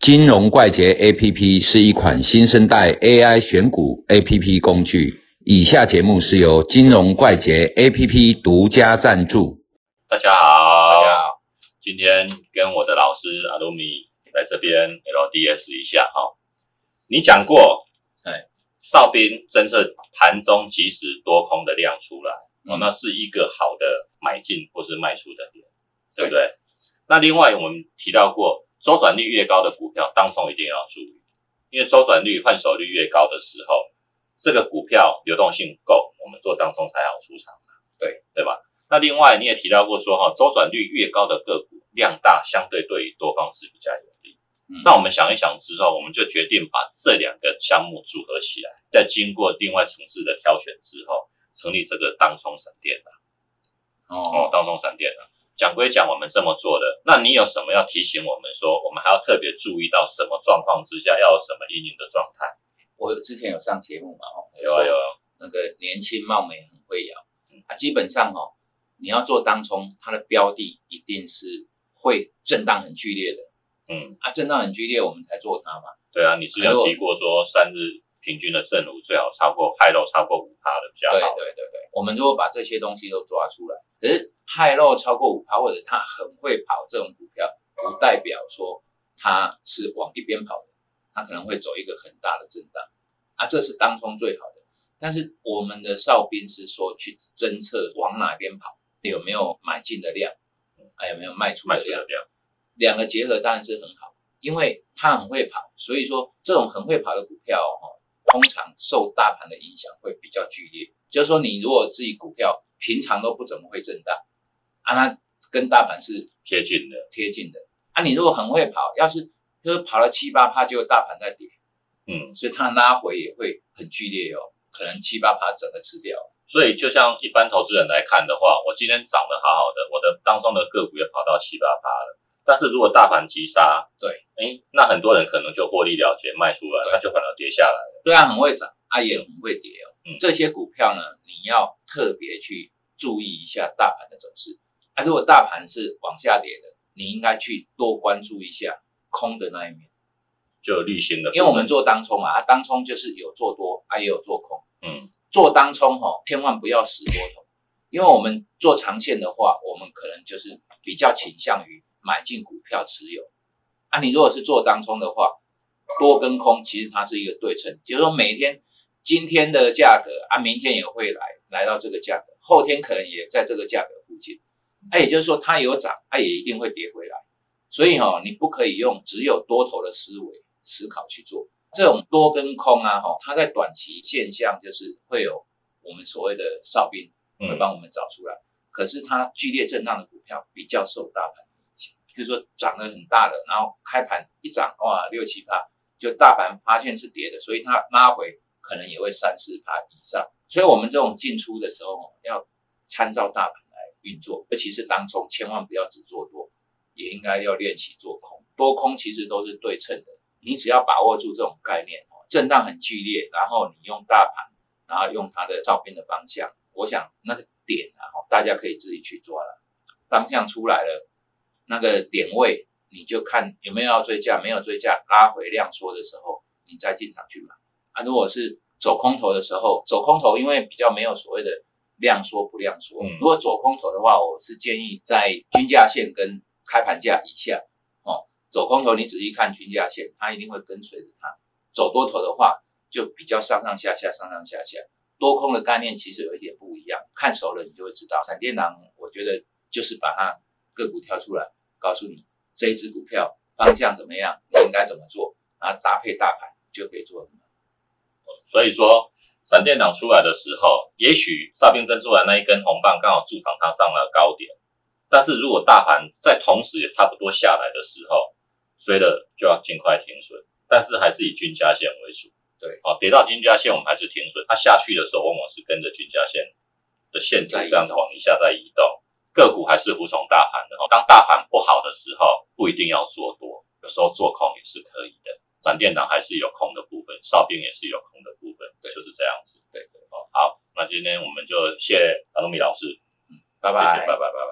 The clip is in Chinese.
金融怪杰 APP 是一款新生代 AI 选股 APP 工具。以下节目是由金融怪杰 APP 独家赞助。大家好，大家好，今天跟我的老师阿鲁米来这边 LDS 一下哈。你讲过，哎，哨兵侦测盘中即时多空的量出来，哦，那是一个好的买进或是卖出的点，对不对？那另外我们提到过。周转率越高的股票，当中一定要注意，因为周转率、换手率越高的时候，这个股票流动性够，我们做当中才好出场对对吧？那另外你也提到过说，哈，周转率越高的个股，量大，相对对于多方是比较有利。那我们想一想之后，我们就决定把这两个项目组合起来，再经过另外城市的挑选之后，成立这个当冲闪电的。哦，当冲闪电的。讲归讲，我们这么做的，那你有什么要提醒我们说，我们还要特别注意到什么状况之下要有什么阴影的状态？我之前有上节目嘛，哦，有啊有啊，那个年轻貌美很会摇，啊，基本上哦，你要做当冲，它的标的一定是会震荡很剧烈的，嗯，啊，震荡很剧烈，我们才做它嘛。对啊，你之前提过说三日平均的正五最好超过派肉超过五趴的比较好。对对对对，我们如果把这些东西都抓出来，可是。派肉超过五趴，或者它很会跑，这种股票不代表说它是往一边跑的，它可能会走一个很大的震荡啊，这是当中最好的。但是我们的哨兵是说去侦测往哪边跑，有没有买进的量，还有没有卖出的量，两个结合当然是很好，因为它很会跑，所以说这种很会跑的股票哈，通常受大盘的影响会比较剧烈。就是说你如果自己股票平常都不怎么会震荡。啊，它跟大盘是贴近的，贴近的。啊，你如果很会跑，要是就是跑了七八趴，结果大盘在跌，嗯，所以它拉回也会很剧烈哦，可能七八趴整个吃掉。所以就像一般投资人来看的话，我今天涨得好好的，我的当中的个股也跑到七八趴了。但是如果大盘急杀，对，哎，那很多人可能就获利了结卖出了，那就反而跌下来了。对啊，很会涨，啊也很会跌哦。嗯，这些股票呢，你要特别去注意一下大盘的走势。啊，如果大盘是往下跌的，你应该去多关注一下空的那一面，就立新的。因为我们做当冲啊，当冲就是有做多啊，也有做空。嗯，做当冲哈，千万不要死多头，因为我们做长线的话，我们可能就是比较倾向于买进股票持有。啊，你如果是做当冲的话，多跟空其实它是一个对称，就是说每天今天的价格啊，明天也会来来到这个价格，后天可能也在这个价格附近。哎，也就是说，它有涨，它也一定会跌回来。所以哈，你不可以用只有多头的思维思考去做这种多跟空啊。哈，它在短期现象就是会有我们所谓的哨兵会帮我们找出来。可是它剧烈震荡的股票比较受大盘比如说涨得很大的，然后开盘一涨哇六七趴，就大盘发现是跌的，所以它拉回可能也会三四趴以上。所以我们这种进出的时候要参照大盘来。运作，尤其是当中，千万不要只做多，也应该要练习做空。多空其实都是对称的，你只要把握住这种概念，震荡很剧烈，然后你用大盘，然后用它的照片的方向，我想那个点啊，大家可以自己去抓了。方向出来了，那个点位你就看有没有要追价，没有追价，拉回量缩的时候，你再进场去买。啊，如果是走空头的时候，走空头因为比较没有所谓的。量缩不量缩，如果走空头的话，我是建议在均价线跟开盘价以下哦。走空头，你仔细看均价线，它一定会跟随着它。走多头的话，就比较上上下下，上上下下。多空的概念其实有一点不一样，看熟了你就会知道。闪电狼，我觉得就是把它个股挑出来，告诉你这一只股票方向怎么样，你应该怎么做，然后搭配大盘就可以做什么。所以说。闪电档出来的时候，也许哨兵珍出来那一根红棒刚好助长它上了高点，但是如果大盘在同时也差不多下来的时候，追了就要尽快停损，但是还是以均价线为主。对，哦，跌到均价线我们还是停损，它下去的时候往往是跟着均价线的线这样子往一下在移动，个股还是服从大盘的。当大盘不好的时候，不一定要做多，有时候做空也是可以的。闪电脑还是有空的部分，哨兵也是有空的部分，对，就是这样子。对对哦，好，那今天我们就谢阿鲁米老师，嗯，拜拜，拜拜拜拜。